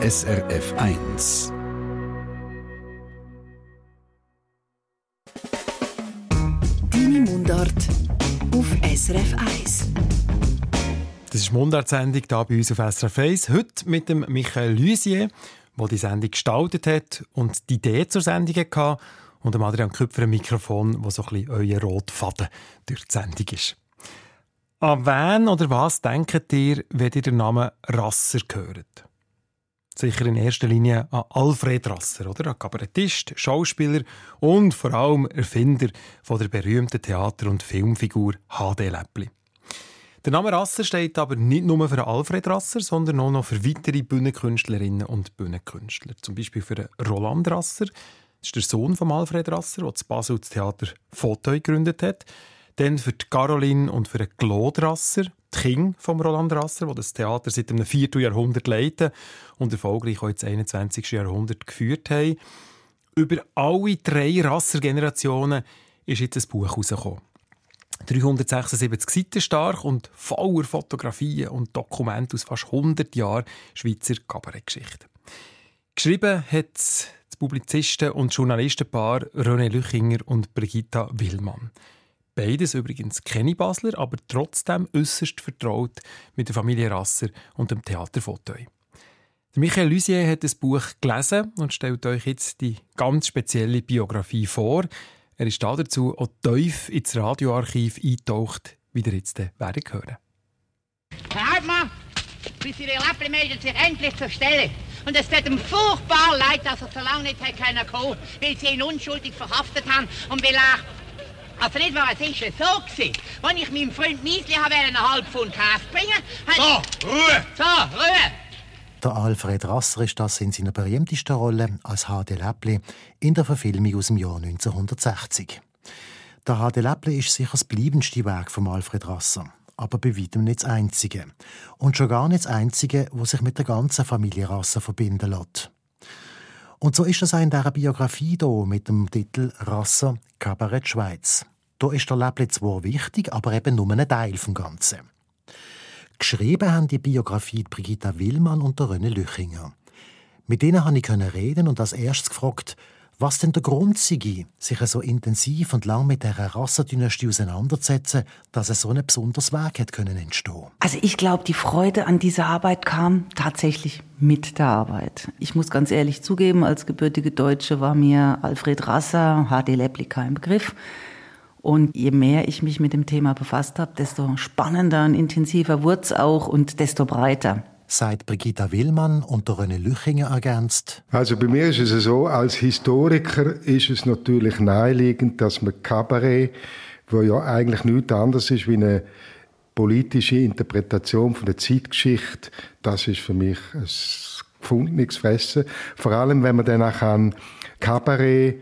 SRF 1. Deine Mundart auf SRF 1. Das ist Mundart-Sendung hier bei uns auf SRF 1. Heute mit dem Michael Lusier, der die Sendung gestaltet hat und die Idee zur Sendung hatte. Und dem Adrian Küpfer ein Mikrofon, das so ein bisschen euer Rotfaden durch die Sendung ist. An wen oder was denkt ihr, wenn ihr den Namen Rasser hört? Sicher in erster Linie an Alfred Rasser, oder? Ein Kabarettist, Schauspieler und vor allem Erfinder von der berühmten Theater- und Filmfigur H.D. Läppli. Der Name Rasser steht aber nicht nur für Alfred Rasser, sondern auch noch für weitere Bühnenkünstlerinnen und Bühnenkünstler. Zum Beispiel für Roland Rasser, das ist der Sohn von Alfred Rasser, der das Basel Theater Foto gegründet hat. Dann für die Caroline und für Claude Rasser, die King von Roland Rasser, die das Theater seit einem Vierteljahrhundert leiten und erfolgreich auch ins 21. Jahrhundert geführt haben. Über alle drei Rasser-Generationen ist jetzt ein Buch herausgekommen. 376 Seiten stark und voller Fotografien und Dokumente aus fast 100 Jahren Schweizer Kabarettgeschichte. Geschrieben hat das Publizisten- und Journalistenpaar René Lüchinger und Brigitta Willmann. Beides übrigens keine Basler, aber trotzdem äußerst vertraut mit der Familie Rasser und dem Theater Fauteuil. Michael Lusier hat das Buch gelesen und stellt euch jetzt die ganz spezielle Biografie vor. Er ist dazu auch tief ins Radioarchiv eingetaucht, wie ihr jetzt werden hören. Herr Hauptmann, bis die Lappel meldet sich endlich zur Stelle. Und es tut ihm furchtbar leid, dass er so lange nicht hat kommen, weil sie ihn unschuldig verhaftet haben und weil also nicht wahr, es ist ja so gewesen. Als ich meinem Freund Miesli einen halben Pfund Käse bringen So, Ruhe! So, Ruhe! Der Alfred Rasser ist das in seiner berühmtesten Rolle als H.D. Läppli in der Verfilmung aus dem Jahr 1960. Der H.D. Läppli ist sicher das bleibendste Werk von Alfred Rasser, aber bei weitem nicht das einzige. Und schon gar nicht das einzige, wo sich mit der ganzen Familie Rasser verbinden lässt. Und so ist das auch in dieser Biografie hier mit dem Titel Rasser Kabarett Schweiz. Da ist der Läppli zwar wichtig, aber eben nur ein Teil vom Ganzen. Geschrieben haben die Biografie Brigitta Willmann und der René Lüchinger. Mit denen konnte ich reden und als erstes gefragt, was denn der Grund sei, sich so intensiv und lang mit dieser Rasserdynastie auseinanderzusetzen, dass es so ein besonderes Werk hat können entstehen. Also ich glaube, die Freude an dieser Arbeit kam tatsächlich mit der Arbeit. Ich muss ganz ehrlich zugeben, als gebürtige Deutsche war mir Alfred Rasser, H.D. Lepli kein Begriff. Und je mehr ich mich mit dem Thema befasst habe, desto spannender und intensiver wurde es auch und desto breiter sagt Brigitta Willmann und René Lüchinger ergänzt. Also bei mir ist es so, als Historiker ist es natürlich naheliegend, dass man Kabarett, wo ja eigentlich nichts anderes ist wie eine politische Interpretation von der Zeitgeschichte, das ist für mich ein gefundenes Fressen. Vor allem, wenn man dann auch Kabarett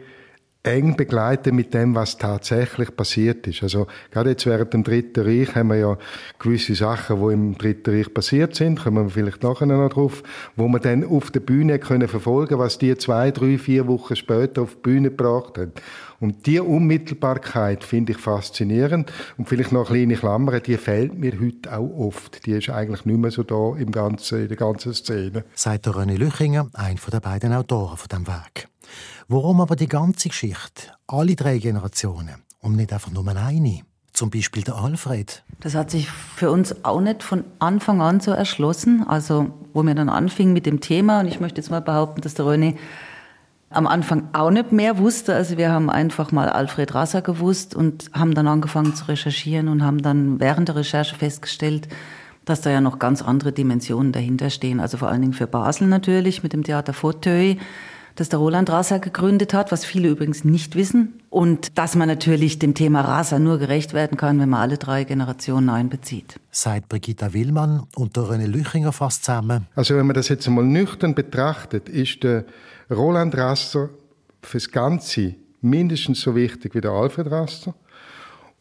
eng begleiten mit dem, was tatsächlich passiert ist. Also gerade jetzt während dem Dritten Reich haben wir ja gewisse Sachen, die im Dritten Reich passiert sind, kommen wir vielleicht nachher noch drauf, wo man dann auf der Bühne können verfolgen, was die zwei, drei, vier Wochen später auf die Bühne gebracht haben. Und die Unmittelbarkeit finde ich faszinierend. Und vielleicht noch eine kleine Klammer, die fehlt mir heute auch oft. Die ist eigentlich nicht mehr so da im ganzen, in der ganzen Szene. Der René Lüchinger, ein der beiden Autoren von dem Werk. Warum aber die ganze Geschichte? Alle drei Generationen und nicht einfach nur eine? Zum Beispiel der Alfred. Das hat sich für uns auch nicht von Anfang an so erschlossen. Also, wo wir dann anfingen mit dem Thema, und ich möchte jetzt mal behaupten, dass der René am Anfang auch nicht mehr wusste. Also wir haben einfach mal Alfred Rasser gewusst und haben dann angefangen zu recherchieren und haben dann während der Recherche festgestellt, dass da ja noch ganz andere Dimensionen dahinter stehen. Also vor allen Dingen für Basel natürlich mit dem Theater Fauteuil das der Roland Rasser gegründet hat, was viele übrigens nicht wissen. Und dass man natürlich dem Thema Rasser nur gerecht werden kann, wenn man alle drei Generationen einbezieht. Seit Brigitta Willmann und der René Lüchinger fast zusammen. Also wenn man das jetzt einmal nüchtern betrachtet, ist der Roland Rasser fürs Ganze mindestens so wichtig wie der Alfred Rasser.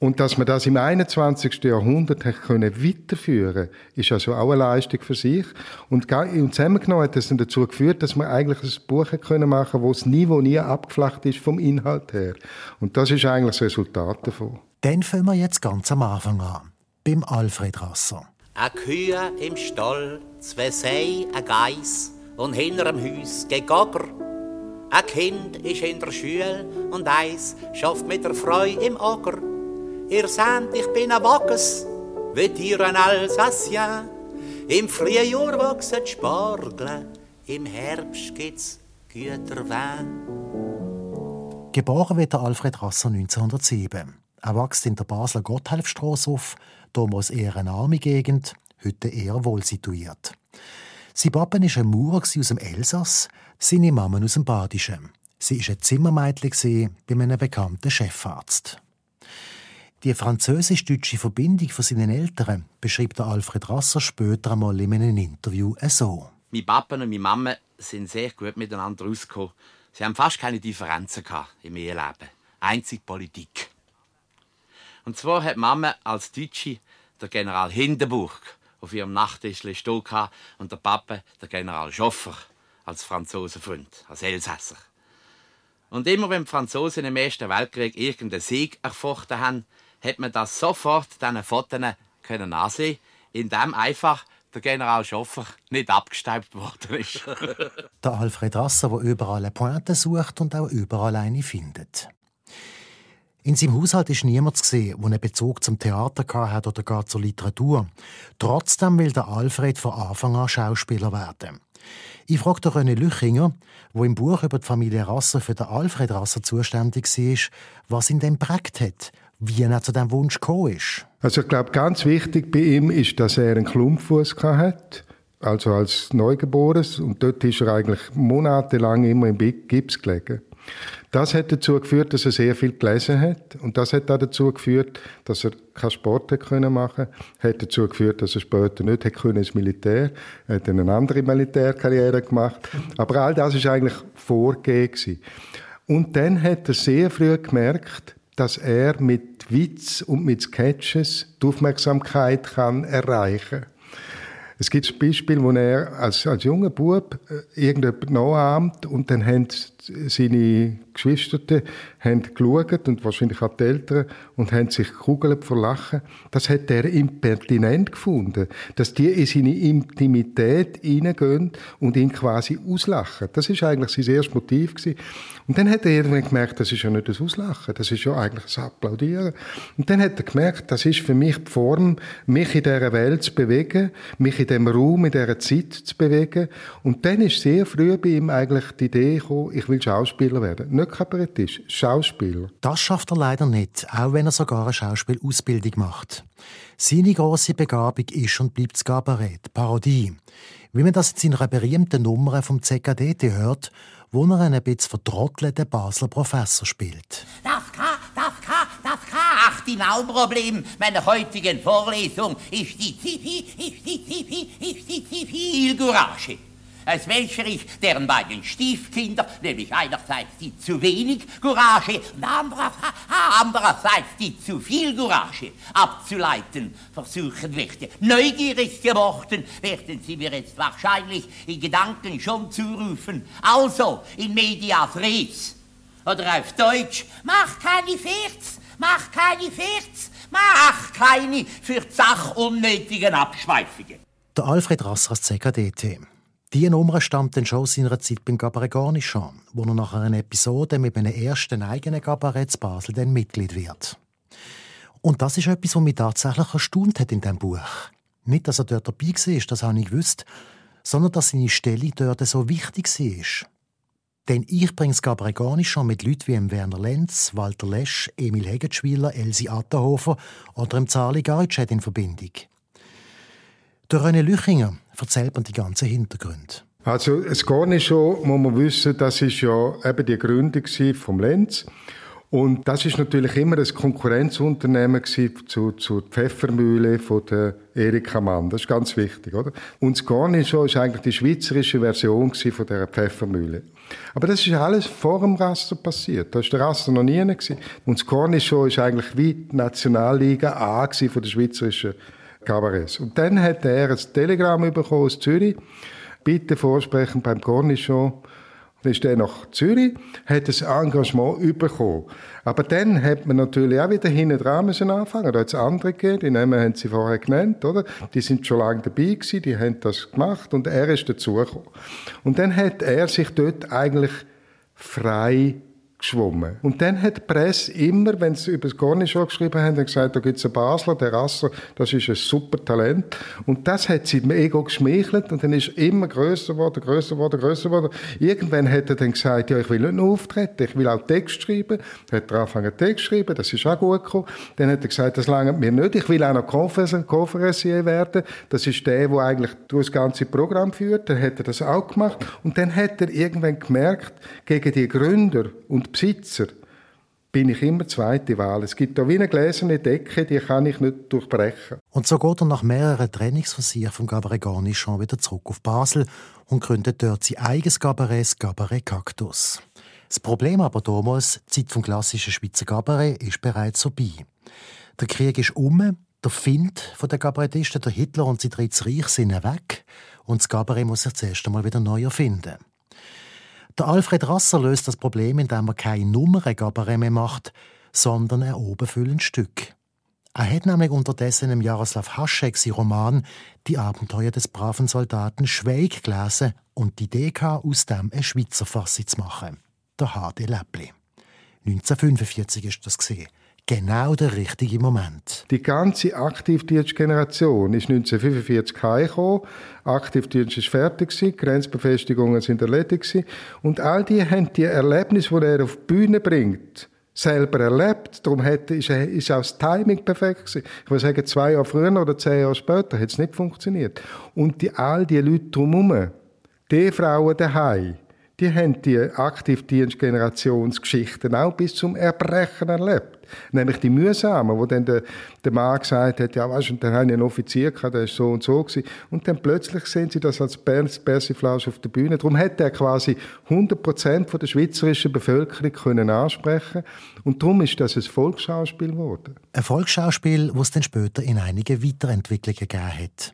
Und dass man das im 21. Jahrhundert können weiterführen ist also auch eine Leistung für sich. Und zusammengenommen hat das dann dazu geführt, dass man eigentlich ein Buch können machen wo das Niveau nie abgeflacht ist vom Inhalt her. Und das ist eigentlich das Resultat davon. Dann fangen wir jetzt ganz am Anfang an. Beim Alfred Rasser. Eine Kühe im Stall, zwei Sei, ein Geiss und hinterm Haus geht Gagger. Ein Kind ist in der Schule und eins schafft mit der Freude im Acker. Ihr seht, ich bin ein Wackes, wie ihr ein Alsacien. Im Frühjahr wachsen Spargel, im Herbst gibt's Güterwein. Geboren wird Alfred Rasser 1907. Er wächst in der Basler Gotthelfstrasse auf, damals eher eine arme Gegend, heute eher wohl situiert. Sein Papa war ein Maurer aus dem Elsass, seine Mama aus dem Badischen. Sie war ein Zimmermädchen bei einem bekannten Chefarzt. Die französisch-deutsche Verbindung von seinen Eltern beschreibt Alfred Rasser später einmal in einem Interview so. Mein Papa und meine Mama sind sehr gut miteinander ausgekommen. Sie haben fast keine Differenzen im Eheleben. Einzig Politik. Und zwar hat Mama als Deutsche der General Hindenburg auf ihrem Nachttisch stehen und der Papa der General Schoffer als Franzosenfreund, als Elsässer. Und immer wenn die Franzosen im Ersten Weltkrieg irgendeinen Sieg erfochten haben, hat man das sofort diesen Fotos können ansehen, indem einfach der General Schoffer nicht abgestaubt worden ist. der Alfred Rasser, der überall eine Pointe sucht und auch überall eine findet. In seinem Haushalt ist niemand gesehen, der einen Bezug zum Theater hat oder gar zur Literatur. Trotzdem will der Alfred von Anfang an Schauspieler werden. Ich fragte René Lüchinger, wo im Buch über die Familie Rasser für den Alfred Rasser zuständig war, was ihn denn prägt hat wie er zu diesem Wunsch gekommen ist. Also ich glaube, ganz wichtig bei ihm ist, dass er einen Klumpfuß hat, also als Neugeborenes. Und dort ist er eigentlich monatelang immer im Gips gelegen. Das hat dazu geführt, dass er sehr viel gelesen hat. Und das hat auch dazu geführt, dass er keinen Sport machen konnte. Hat dazu geführt, dass er später nicht können ins Militär. Er hat eine andere Militärkarriere gemacht. Aber all das ist eigentlich vorgegeben. Und dann hat er sehr früh gemerkt, dass er mit Witz und mit Sketches die Aufmerksamkeit kann erreichen. Es gibt ein Beispiel, wo er als, als junger Bub äh, irgendjemand nachahmt und dann haben seine Geschwister haben geschaut und wahrscheinlich auch die Eltern und haben sich gekugelt vor Lachen. Das hat er impertinent gefunden, dass die in seine Intimität hineingehen und ihn quasi auslachen. Das ist eigentlich sein erstes Motiv gewesen. Und dann hat er irgendwann gemerkt, das ist ja nicht das Auslachen, das ist ja eigentlich ein Applaudieren. Und dann hat er gemerkt, das ist für mich die Form, mich in dieser Welt zu bewegen, mich in diesem Raum, in dieser Zeit zu bewegen. Und dann ist sehr früh bei ihm eigentlich die Idee gekommen, ich will Schauspieler werden. Nicht Kabarettist, Schauspieler. Das schafft er leider nicht, auch wenn er sogar eine Schauspielausbildung macht. Seine grosse Begabung ist und bleibt das Kabarett, Parodie. Wie man das in seiner berühmten Nummer vom ZKDT hört, wo er einen bisschen vertrottelten Basler Professor spielt. Das kann, das kann, das kann. Ach, die Hauptproblem meiner heutigen Vorlesung ist die Zivi, ist die Zivi, ist die Zivilcourage als welcher ich deren beiden Stiefkinder, nämlich einerseits die zu wenig Courage und andererseits die zu viel Courage abzuleiten versuchen möchte. Neugierig geworden werden Sie mir jetzt wahrscheinlich in Gedanken schon zurufen. Also, in medias res. Oder auf Deutsch, mach keine Ferz, mach keine Ferz, mach keine für die Sache unnötigen Abschweifungen. Der Alfred Rasser als CKDT. Diese Nummer stammt dann schon aus seiner Zeit beim Cabaret Garnichon, wo er nach einer Episode mit einem ersten eigenen Kabarett zu Basel dann Mitglied wird. Und das ist etwas, was mich tatsächlich erstaunt hat in diesem Buch. Nicht, dass er dort dabei war, das habe ich gewusst, sondern dass seine Stelle dort so wichtig war. Denn ich bringe das Cabaret mit Leuten wie Werner Lenz, Walter Lesch, Emil Hegetschwiller, Elsie Attenhofer oder dem Zali Garitschet in Verbindung. Der René Lüchinger erzählt man die ganzen Hintergründe. Also es geht schon, muss man wissen, das ist ja eben die Gründung vom Lenz. Und das ist natürlich immer ein Konkurrenzunternehmen zu, zur Pfeffermühle von der Erika Mann. Das ist ganz wichtig, oder? Und das Garnischo ist eigentlich die schweizerische Version von dieser Pfeffermühle. Aber das ist alles vor dem Raster passiert. Da ist der Raster noch nie gewesen. Und das Garnischo ist eigentlich wie die Nationalliga A von der schweizerischen Cabarets. Und dann hat er ein Telegramm bekommen aus Zürich. Bitte vorsprechen beim Cornichon. Dann ist er nach Zürich, hat das Engagement bekommen. Aber dann hat man natürlich auch wieder hinten dran müssen anfangen. Da hat es andere gegeben, die Namen haben sie vorher genannt, oder? Die sind schon lange dabei gewesen, die haben das gemacht und er ist dazugekommen. Und dann hat er sich dort eigentlich frei geschwommen. Und dann hat die Presse immer, wenn sie über das Cornichon geschrieben haben, gesagt, da gibt es einen Basler, der Rasser, das ist ein super Talent. Und das hat sie mir ego geschmeichelt und dann ist er immer größer geworden, größer geworden, größer geworden. Irgendwann hat er dann gesagt, ja, ich will nicht nur auftreten, ich will auch Text schreiben. Dann hat er angefangen Text zu schreiben, das ist auch gut gekommen. Dann hat er gesagt, das lange mir nicht, ich will auch noch Konferencier werden. Das ist der, der eigentlich das ganze Programm führt. Dann hat er das auch gemacht. Und dann hat er irgendwann gemerkt, gegen die Gründer und Besitzer bin ich immer zweite Wahl. Es gibt da wie eine gläserne Decke, die kann ich nicht durchbrechen. Und so geht er nach mehreren Trainingsversuchen vom Gabaret Garnichon wieder zurück auf Basel und gründet dort sein eigenes Gabaret, das Gabaret Cactus. Das Problem aber damals, die Zeit vom klassischen Schweizer Gabaret, ist bereits vorbei. Der Krieg ist um, der Find von den Gabarettisten, der Hitler und sein drittes Reich sind weg und das Gabaret muss sich zuerst einmal wieder neu erfinden. Der Alfred Rasser löst das Problem, indem er keine Nummern mehr macht, sondern ein obenfüllendes Stück. Er hat nämlich unterdessen im Jaroslav Haschek sein Roman Die Abenteuer des braven Soldaten Schweig gelesen und die Idee gehabt, aus dem eine Schweizer Fassung zu machen. Der H.D. Läppli. 1945 ist das gesehen genau der richtige Moment. Die ganze Aktivdienstgeneration ist 1945 heimgekommen. Aktivdienst ist fertig gewesen, Grenzbefestigungen sind erledigt und all die haben die Erlebnisse, die er auf die Bühne bringt, selber erlebt. Darum hat, ist, ist auch das Timing perfekt gewesen. Ich würde sagen, zwei Jahre früher oder zehn Jahre später hat es nicht funktioniert. Und die, all die Leute drumherum, die Frauen daheim, die haben die Aktivdienstgenerationsgeschichten auch bis zum Erbrechen erlebt. Nämlich die mühsamen, wo dann der, der Mann gesagt hat, ja, weißt und dann habe ich einen Offizier gehabt, der ist so und so gewesen. Und dann plötzlich sehen sie das als Persiflage auf der Bühne. Darum hat er quasi 100 Prozent der schweizerischen Bevölkerung können ansprechen Und darum ist das ein Volksschauspiel geworden. Ein Volksschauspiel, das es dann später in einige Weiterentwicklungen gegeben hat.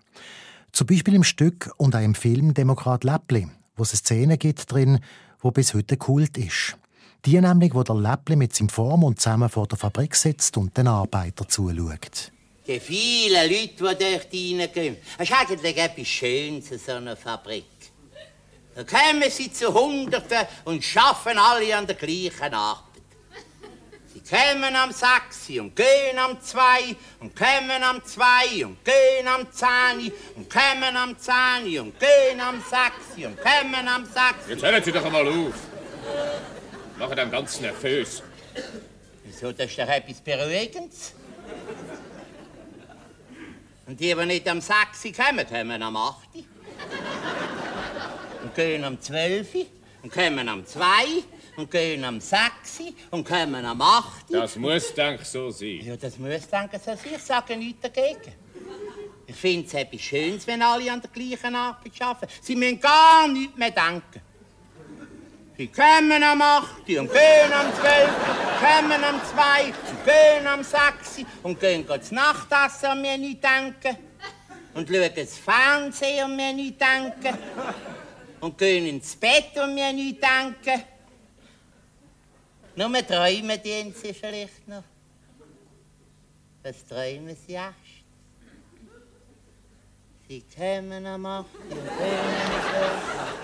Zum Beispiel im Stück und auch im Film Demokrat Läppli wo es eine Szene gibt drin, wo bis heute Kult ist. Die nämlich, wo der Läppli mit seinem Vormund zusammen vor der Fabrik sitzt und den Arbeiter zuschaut. Die vielen Leute, die dort reingehen. Es ist eigentlich etwas Schönes, so eine Fabrik. Da kommen sie zu Hunderten und schaffen alle an der gleichen Arbeit. Sie kommen am 6 und gehen am 2 und kommen am 2 und gehen am 10 und kommen am 10 und gehen am 6 und kommen am 6. Jetzt hören Sie doch einmal auf. Machen dem ganz nervös. Wieso, das ist doch etwas Beruhigendes. Und die, die nicht am 6 kommen, kommen am 8 und gehen am 12 und kommen am 2 und gehen am 6 und kommen am 8. Das muss, denke ich, so sein. Ja, das muss, denke ich, so sein. Ich sage nichts dagegen. Ich finde es etwas Schönes, wenn alle an der gleichen Arbeit arbeiten. Sie müssen gar nichts mehr denken. Sie kommen am 8 und gehen am 12, kommen am 2 und gehen am 6 und gehen das Nachtessen und mir nicht denken. Und schauen das Fernsehen und mir nicht denken. Und gehen ins Bett und mir nicht denken. Nur träumen die sie vielleicht noch. Was träumen sie erst? Sie kommen am 8, gehen am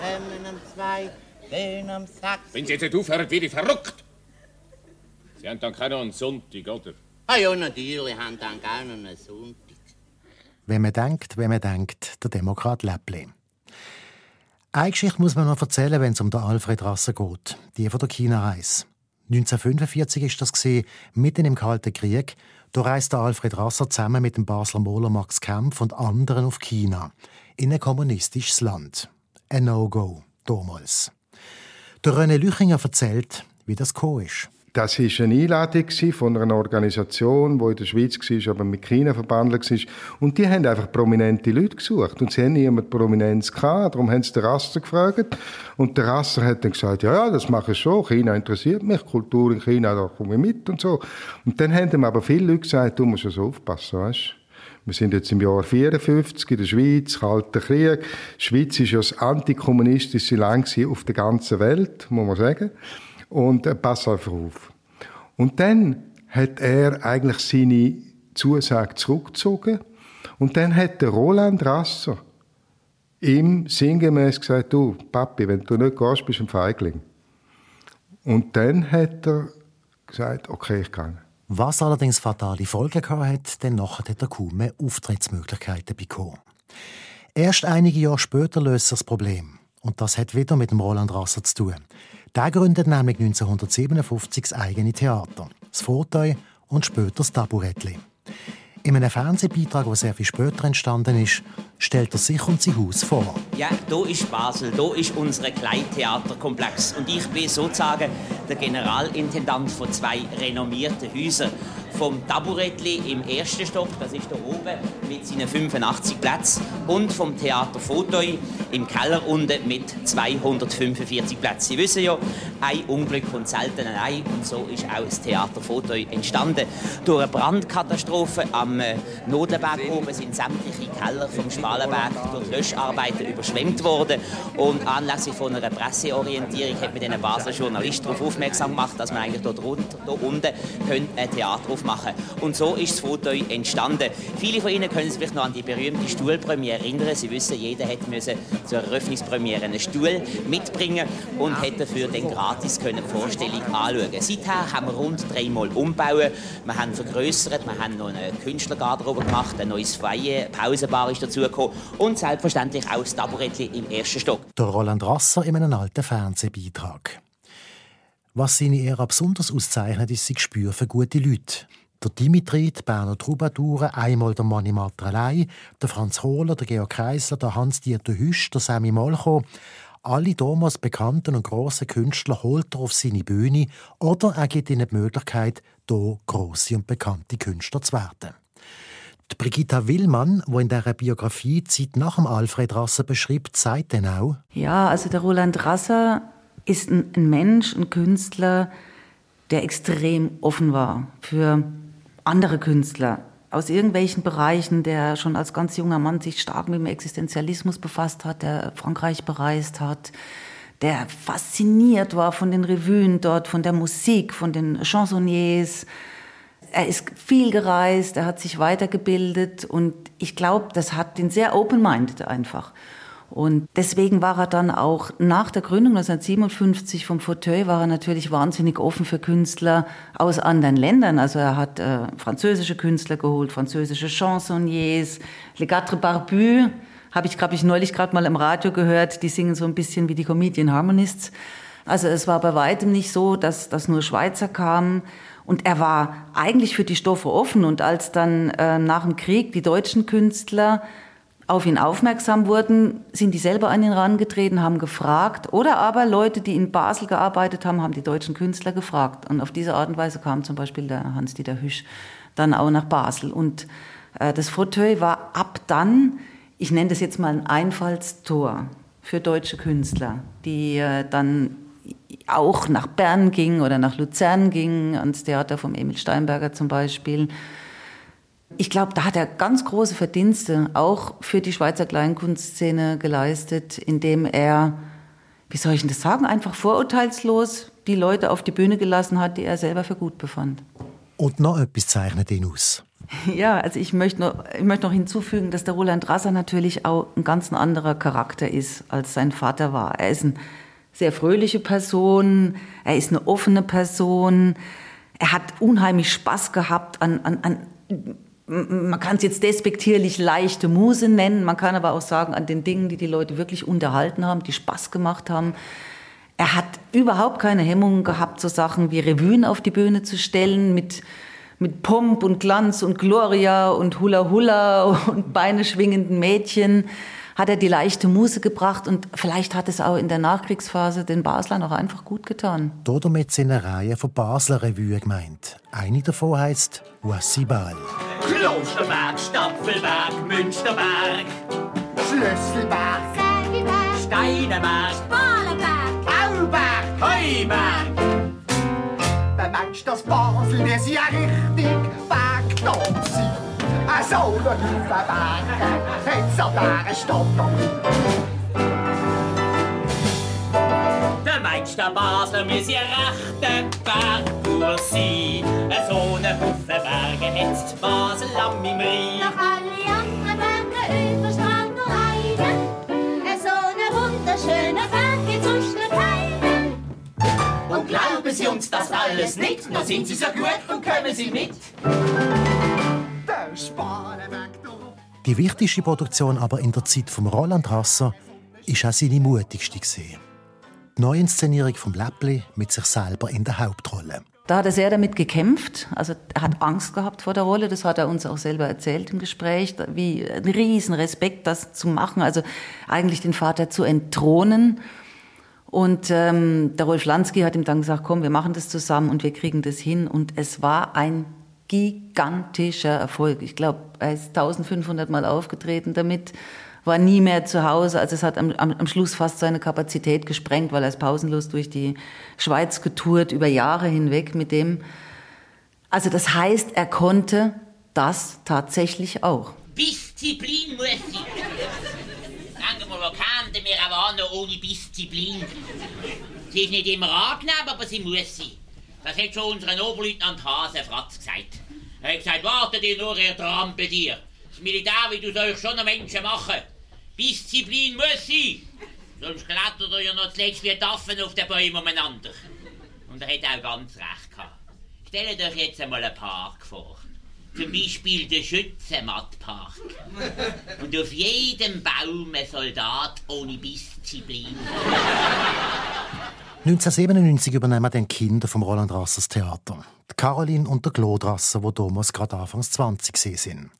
12, kommen am 2, gehen am 6. Wenn Sie jetzt nicht aufhören, werde ich verrückt. Sie haben dann keinen Sonntag, oder? Ah ja, natürlich haben dann auch noch einen Sonntag. Wenn man denkt, wenn man denkt, der Demokrat Läppli. Eine Geschichte muss man noch erzählen, wenn es um den Alfred Rasser geht. Die von der China-Reise. 1945 ist das gesehen, mitten im Kalten Krieg. Da reiste Alfred Rasser zusammen mit dem Basler Moller Max Kempf und anderen auf China, in ein kommunistisches Land. Ein No-Go, damals. Der René Lüchinger erzählt, wie das gekommen ist. Das war eine Einladung von einer Organisation, die in der Schweiz war, aber mit China verbandelt war. Und die haben einfach prominente Leute gesucht. Und sie haben niemand Prominenz gehabt. Darum haben sie den Rasser gefragt. Und der Rasser hat dann gesagt, ja, ja, das mache ich schon. China interessiert mich. Kultur in China, da komme ich mit und so. Und dann haben ihm aber viele Leute gesagt, du musst also aufpassen, weißt Wir sind jetzt im Jahr 54 in der Schweiz, Kalter Krieg. Die Schweiz ist ja das antikommunistische Land auf der ganzen Welt, muss man sagen. Und äh, pass einfach auf. Und dann hat er eigentlich seine Zusage zurückgezogen. Und dann hat der Roland Rasser ihm sinngemäß gesagt, du, Papi, wenn du nicht gehst, bist du ein Feigling. Und dann hat er gesagt, okay, ich gehe. Was allerdings fatale Folgen hat, denn nachher hat er kaum mehr Auftrittsmöglichkeiten bekommen. Erst einige Jahre später löst er das Problem. Und das hat wieder mit dem Roland Rasser zu tun. Der gründet nämlich 1957 das eigene Theater, das Fauteuil und später das Taburettli. In einem Fernsehbeitrag, der sehr viel später entstanden ist, stellt er sich und sein Haus vor. Ja, da ist Basel, da ist unser Kleintheaterkomplex. Und ich bin sozusagen der Generalintendant von zwei renommierten Häusern vom Taburettli im ersten Stock, das ist da oben mit seinen 85 Plätzen, und vom Theater Fotoi im Keller unten mit 245 Plätzen. Sie wissen ja, ein Unglück kommt selten ein und so ist auch das Theater Fotoi entstanden. Durch eine Brandkatastrophe am äh, Nodenberg oben sind sämtliche Keller vom Schmalenberg durch Löscharbeiten überschwemmt worden und anlässlich von einer Presseorientierung hat man den Basler Journalist darauf aufmerksam gemacht, dass man eigentlich dort, dort unten ein Theater aufmachen machen. Und so ist das Foto entstanden. Viele von Ihnen können sich vielleicht noch an die berühmte Stuhlpremiere erinnern. Sie wissen, jeder hätte müssen zur Eröffnungspremiere einen Stuhl mitbringen und hätte dafür dann gratis können die Vorstellung anschauen. Seither haben wir rund dreimal umbauen. Wir haben vergrößert, wir haben noch eine Künstlergarderobe gemacht, ein neues Feier, Pausenbar ist dazugekommen und selbstverständlich auch das Taburettli im ersten Stock. Der Roland Rasser in einem alten Fernsehbeitrag. Was seine Ära besonders auszeichnet, ist sein Gespür für gute Leute. Der Dimitri, die Berner Troubadoure, einmal der Manni Matrelei, der Franz Hohler, der Georg Kreisler, der Hans-Dieter Hüsch, der Sammy Molcho. Alle damals bekannten und grossen Künstler holt er auf seine Bühne oder er gibt ihnen die Möglichkeit, hier grosse und bekannte Künstler zu werden. Die Brigitta Willmann, die in dieser Biografie Zeit nach dem Alfred Rasser beschreibt, sagt dann auch, Ja, also der Roland Rasser ist ein Mensch, ein Künstler, der extrem offen war für andere Künstler aus irgendwelchen Bereichen, der schon als ganz junger Mann sich stark mit dem Existenzialismus befasst hat, der Frankreich bereist hat, der fasziniert war von den Revuen dort, von der Musik, von den Chansonniers. Er ist viel gereist, er hat sich weitergebildet und ich glaube, das hat den sehr open-minded einfach. Und deswegen war er dann auch nach der Gründung 1957 vom Fauteuil war er natürlich wahnsinnig offen für Künstler aus anderen Ländern. Also er hat äh, französische Künstler geholt, französische Chansonniers, Le Quatre Barbu, habe ich, glaube ich, neulich gerade mal im Radio gehört, die singen so ein bisschen wie die Comedian Harmonists. Also es war bei weitem nicht so, dass, dass nur Schweizer kamen. Und er war eigentlich für die Stoffe offen. Und als dann äh, nach dem Krieg die deutschen Künstler auf ihn aufmerksam wurden, sind die selber an ihn herangetreten, haben gefragt. Oder aber Leute, die in Basel gearbeitet haben, haben die deutschen Künstler gefragt. Und auf diese Art und Weise kam zum Beispiel der Hans-Dieter Hüsch dann auch nach Basel. Und äh, das Fauteuil war ab dann, ich nenne das jetzt mal ein Einfallstor für deutsche Künstler, die äh, dann auch nach Bern gingen oder nach Luzern gingen, ans Theater vom Emil Steinberger zum Beispiel ich glaube, da hat er ganz große Verdienste auch für die Schweizer Kleinkunstszene geleistet, indem er, wie soll ich denn das sagen, einfach vorurteilslos die Leute auf die Bühne gelassen hat, die er selber für gut befand. Und noch etwas zeichnet ihn aus. Ja, also ich möchte, noch, ich möchte noch hinzufügen, dass der Roland Rasser natürlich auch ein ganz anderer Charakter ist, als sein Vater war. Er ist eine sehr fröhliche Person, er ist eine offene Person, er hat unheimlich Spaß gehabt an, an, an man kann es jetzt despektierlich leichte Muse nennen, man kann aber auch sagen, an den Dingen, die die Leute wirklich unterhalten haben, die Spaß gemacht haben. Er hat überhaupt keine Hemmungen gehabt, so Sachen wie Revuen auf die Bühne zu stellen, mit, mit Pomp und Glanz und Gloria und Hula Hula und Beine schwingenden Mädchen hat er die leichte Muse gebracht und vielleicht hat es auch in der Nachkriegsphase den Baslern auch einfach gut getan. Damit sind eine Reihe von Basler Revuen gemeint. Eine davon heißt Ball. Klosterberg, Stapfelberg, Münsterberg, Schlüsselberg, Sägeberg, Steineberg, Spalenberg, Auberg, Heuberg. Mensch, das Basel, der ist ja richtig weg da sein. So ein Haufen Berge, jetzt an dieser Stadt. Der Meister Basler muss ihr rechter sein. So eine Berge hätt's Basel am im Rhein. Nach alle anderen Berge überstrahlt nur eine. So eine wunderschöne Berg gibt sonst noch keine. Und glauben Sie uns das alles nicht, noch sind Sie so gut und kommen Sie mit. Die wichtigste Produktion aber in der Zeit von Roland Rasser ist auch seine mutigste. Gewesen. Die Neuinszenierung vom Läppli mit sich selber in der Hauptrolle. Da hat er sehr damit gekämpft. Also er hat Angst gehabt vor der Rolle. Das hat er uns auch selber erzählt im Gespräch. Wie ein riesen Respekt, das zu machen. Also eigentlich den Vater zu entthronen. Und ähm, der Rolf Lansky hat ihm dann gesagt, komm, wir machen das zusammen und wir kriegen das hin. Und es war ein gigantischer Erfolg. Ich glaube, er ist 1500 Mal aufgetreten damit, war nie mehr zu Hause. Also es hat am, am, am Schluss fast seine Kapazität gesprengt, weil er ist pausenlos durch die Schweiz getourt, über Jahre hinweg mit dem. Also das heißt, er konnte das tatsächlich auch. Disziplin muss sie. Sagen wir, denn mir aber auch noch ohne Disziplin? Sie ist nicht immer angenehm, aber sie muss sein. Das hat schon unser Oberleutnant Hase Fratz gesagt. Er hat gesagt, wartet ihr nur, ihr Trampe dir. Das Militär will aus euch schon noch Menschen machen. Disziplin muss sein. Sonst klettert ihr ja noch zuletzt wie Taffen auf den Bäumen umeinander. Und er hat auch ganz recht gehabt. Stellt euch jetzt einmal einen Park vor. Zum Beispiel den Schützenmattpark. Und auf jedem Baum ein Soldat ohne Disziplin. 1997 übernehmen dann Kinder vom Roland Rassers Theater. Die Caroline und der Claude Rasser, die damals gerade anfangs 20 sind.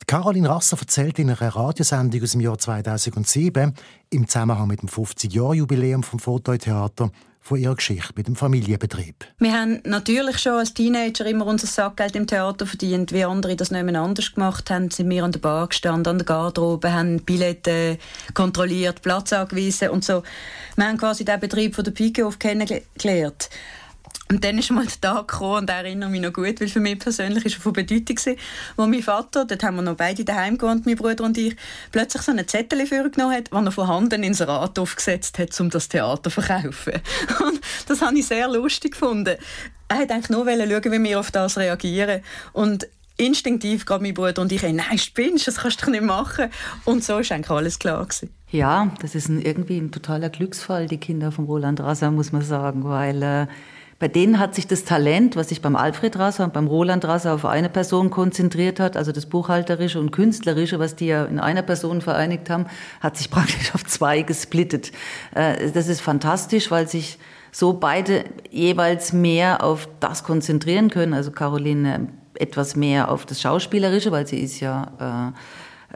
Die Caroline Rasser erzählt in einer Radiosendung aus dem Jahr 2007 im Zusammenhang mit dem 50-Jahr-Jubiläum vom Fototheater von ihrer Geschichte mit dem Familienbetrieb. Wir haben natürlich schon als Teenager immer unser Sackgeld im Theater verdient. Wie andere das nicht mehr anders gemacht haben, sind wir an der Bar gestanden, an der Garderobe, haben Billette kontrolliert, Platz angewiesen und so. Wir haben quasi den Betrieb von der Pike auf kennengelernt. Und dann ist mal der Tag gekommen, und erinnere mich noch gut, weil für mich persönlich ist er von Bedeutung gewesen, wo mein Vater, dort haben wir noch beide daheim gewohnt, mein Bruder und ich, plötzlich so einen Zettel vorgenommen hat, den er vorhanden ins Rad aufgesetzt hat, um das Theater zu verkaufen. Und das habe ich sehr lustig gefunden. Er hat eigentlich nur schauen, wie wir auf das reagieren. Und instinktiv gerade mein Bruder und ich, nein, spinnst, das kannst du doch nicht machen. Und so ist eigentlich alles klar gewesen. Ja, das ist ein, irgendwie ein totaler Glücksfall, die Kinder von Roland Rasser, muss man sagen, weil äh, bei denen hat sich das Talent, was sich beim Alfred Rasser und beim Roland Rasser auf eine Person konzentriert hat, also das Buchhalterische und Künstlerische, was die ja in einer Person vereinigt haben, hat sich praktisch auf zwei gesplittet. Äh, das ist fantastisch, weil sich so beide jeweils mehr auf das konzentrieren können. Also Caroline etwas mehr auf das Schauspielerische, weil sie ist ja äh,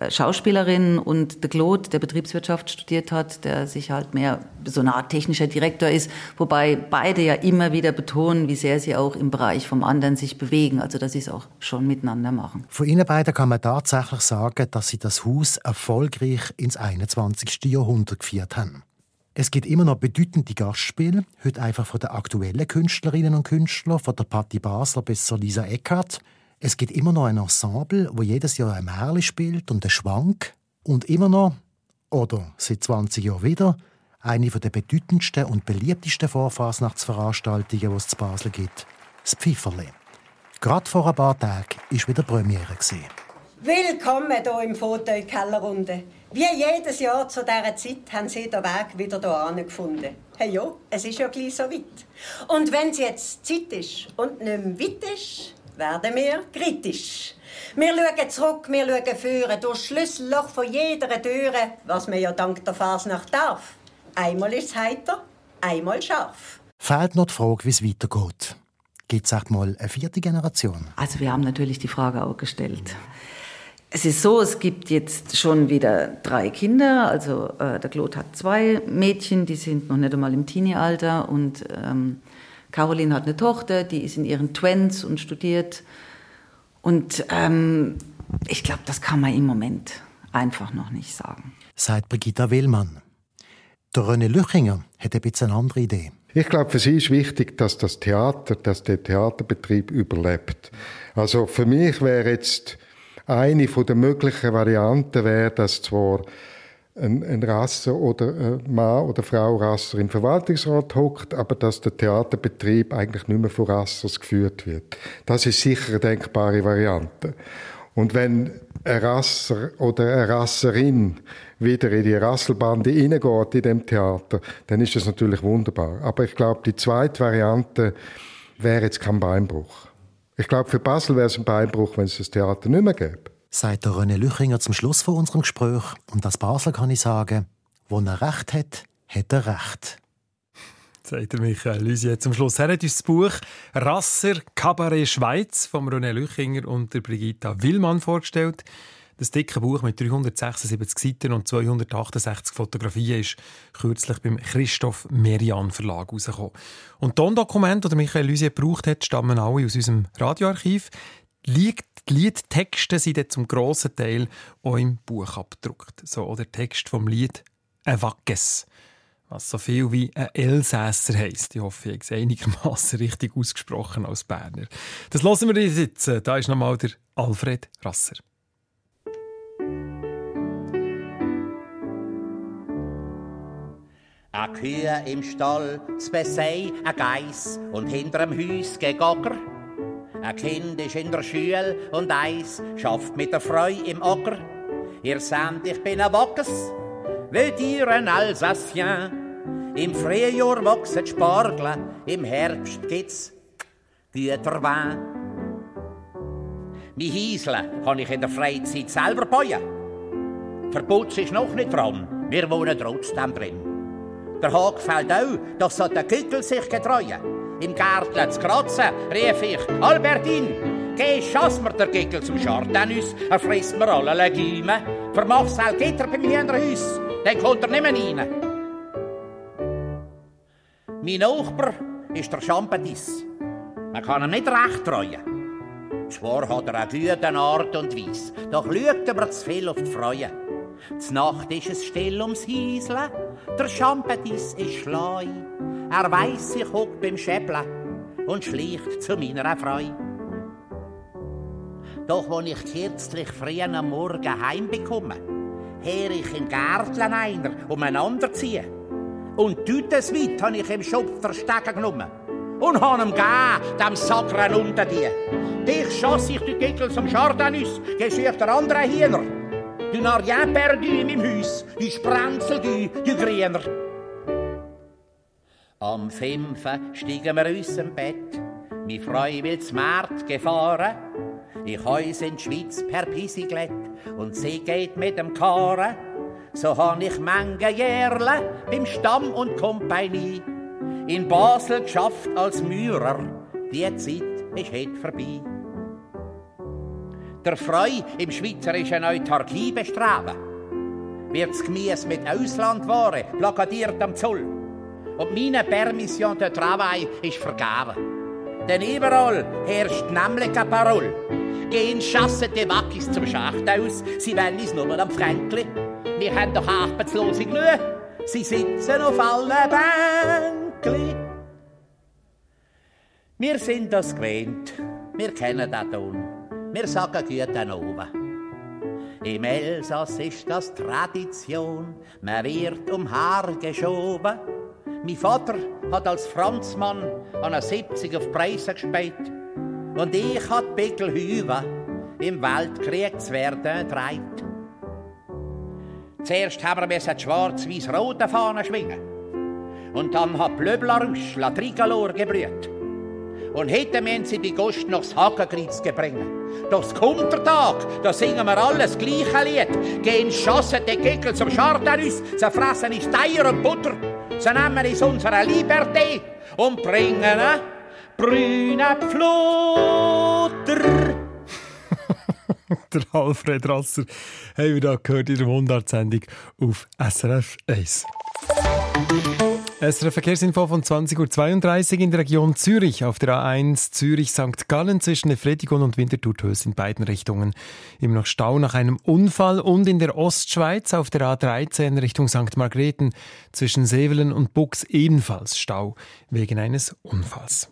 Schauspielerin und der Claude, der Betriebswirtschaft studiert hat, der sich halt mehr so eine Art technischer Direktor ist, wobei beide ja immer wieder betonen, wie sehr sie auch im Bereich vom anderen sich bewegen, also dass sie es auch schon miteinander machen. Von Ihnen beiden kann man tatsächlich sagen, dass Sie das Haus erfolgreich ins 21. Jahrhundert geführt haben. Es gibt immer noch bedeutende Gastspiele, heute einfach von den aktuellen Künstlerinnen und Künstlern, von der Patti Basler bis zur Lisa Eckhardt. Es gibt immer noch ein Ensemble, wo jedes Jahr ein Märchen spielt und ein Schwank. Und immer noch, oder seit 20 Jahren wieder, eine der bedeutendsten und beliebtesten Vorfasnachtsveranstaltungen, die es zu Basel gibt, das Pfifferli. Gerade vor ein paar Tagen war wieder Premiere. Willkommen hier im Fauteuil Kellerrunde. Wie jedes Jahr zu dieser Zeit haben Sie den Weg wieder hierher gefunden. Hey ja, es ist ja gleich so weit. Und wenn es jetzt Zeit ist und nicht mehr weit ist, werden wir kritisch. Wir schauen zurück, wir schauen führen durch Schlüsselloch von jeder Türe, was man ja dank der Fasnacht darf. Einmal ist es heiter, einmal scharf. Fehlt noch die Frage, wie es weitergeht. Gibt es mal eine vierte Generation? Also wir haben natürlich die Frage auch gestellt. Es ist so, es gibt jetzt schon wieder drei Kinder. Also äh, der Claude hat zwei Mädchen, die sind noch nicht einmal im Teenie-Alter und ähm, Caroline hat eine Tochter, die ist in ihren Twents und studiert. Und ähm, ich glaube, das kann man im Moment einfach noch nicht sagen. Sagt Brigitta Willmann. Der René Lüchinger hat ein bisschen eine andere Idee. Ich glaube, für sie ist wichtig, dass das Theater, dass der Theaterbetrieb überlebt. Also für mich wäre jetzt Eine der möglichen Varianten wäre, dass zwar ein, ein Rasser oder ein äh, Mann oder Frau Rasser im Verwaltungsrat hockt, aber dass der Theaterbetrieb eigentlich nicht mehr von Rassers geführt wird. Das ist sicher eine denkbare Variante. Und wenn ein Rasser oder eine Rasserin wieder in die Rasselbande hineingeht in dem Theater, dann ist das natürlich wunderbar. Aber ich glaube, die zweite Variante wäre jetzt kein Beinbruch. Ich glaube, für Basel wäre es ein Beinbruch, wenn es das Theater nicht mehr gäbe. Sagt der René Lüchinger zum Schluss von unserem Gespräch. Und als Basel kann ich sagen, wo er Recht hat, hat er Recht. Sagt er Michael Lysier zum Schluss. Er hat uns das Buch «Rasser Kabarett Schweiz» von René Lüchinger und der Brigitta Willmann vorgestellt. Das dicke Buch mit 376 Seiten und 268 Fotografien ist kürzlich beim Christoph Merian Verlag herausgekommen. Und die Tondokumente, die Michael Lysier gebraucht hat, stammen alle aus unserem Radioarchiv. Die Liedtexte sind dann zum grossen Teil auch im Buch abgedruckt. So auch der Text vom Lied «Ein Wackes», was so viel wie ein Elsässer heisst. Ich hoffe, ich habe es einigermaßen richtig ausgesprochen als Berner. Das hören wir jetzt. Da ist nochmal der Alfred Rasser. A Kühe im Stall, Spessei, a Geiss und hinterm Hüs Gegogger. A Kind ist in der Schule und eins schafft mit der Freu im Ocker. Ihr seht, ich bin a Wockes, wollt ihr ein Alsacien? Im Frühjahr wachsen Spargel, im Herbst gibt's Güterwein. Mi Hiesle kann ich in der Freizeit selber bauen. Verputz ist noch nicht dran, wir wohnen trotzdem drin. Der Hag fällt auch, dass so der Gückel sich getreuen. Im Gärtle zu kratzen, rief ich, Albertin, geh, schass mir der Gickel zum Schartenus, er frisst mir alle Legime. Vermach's auch Gitter beim Hühnerhaus, dann kommt er nicht mehr rein. Mein Nachbar ist der Champetis. Man kann ihm nicht recht treuen. Zwar hat er eine gute Art und Weise, doch schaut aber zu viel auf die Freude. Nacht ist es still ums Hiesle, der Champetis ist schleu. Er weiss, ich hock beim Schäble und schleicht zu meiner Freude. Doch wo ich kürzlich früh am Morgen heimbekomme, her ich im Gärtlein einer umeinander ziehen. Und dütes weit han ich im Schopf verstecken genommen. Und han ihm gegeben, dem Sakren unter dir. Dich schoss ich die Gickel zum Chardonnus, geschirrt der andere Hiener. Du n'as rien perdu in meinem Haus, du Sprenzel, du, du Griener. Am Fünfen steigen wir aus dem Bett, mi Freu will zum Markt gefahren. Ich heus in die Schweiz per Pisiglet und sie geht mit dem Karren. So han ich Menge Jährle beim Stamm und Kompanie in Basel geschafft als Mührer. Die Zeit ist het vorbei. Der Freu im schweizerischen Autarkie bestrafen. Wird's Gemüse mit Auslandware plakadiert am Zoll. Und meine Permission de Travail ist vergeben. Denn überall herrscht nämlich eine Parole. Gehen schassen die Wackis zum Schacht aus, sie wollen es nur am Fränkli. Wir haben doch Arbeitslose genug, sie sitzen auf allen Bänkli. Wir sind das gewöhnt, wir kennen den Ton. Wir sagen guten oben. Im Elsass ist das Tradition, man wird um Haar geschoben. Mein Vater hat als Franzmann an einer 70 auf Preise gespielt und ich hat Pickelhüwe im Weltkrieg zu werden dreit. Zuerst haben wir die schwarz-weiß-rote Fahne schwingen und dann hat Blöblarusch La Tricolor gebrüht. Und heute müssen sie die Gust noch das Hakenkreuz bringen. Doch es kommt der Tag, da singen wir alles gleiche Lied. Gehen schossen die Kickel zum Chardonnus, sie fressen ist Eier und Butter. Sie nehmen uns unsere Liberté und bringen brünen Pflutter. der Alfred Rasser haben wir da gehört in der Mundartsendung auf SRF 1. SRF Verkehrsinfo von 20.32 Uhr in der Region Zürich. Auf der A1 Zürich-St. Gallen zwischen Efretigon und Winterthur-Tös in beiden Richtungen. Immer noch Stau nach einem Unfall und in der Ostschweiz auf der A13 Richtung St. Margrethen zwischen Sevelen und Bux ebenfalls Stau wegen eines Unfalls.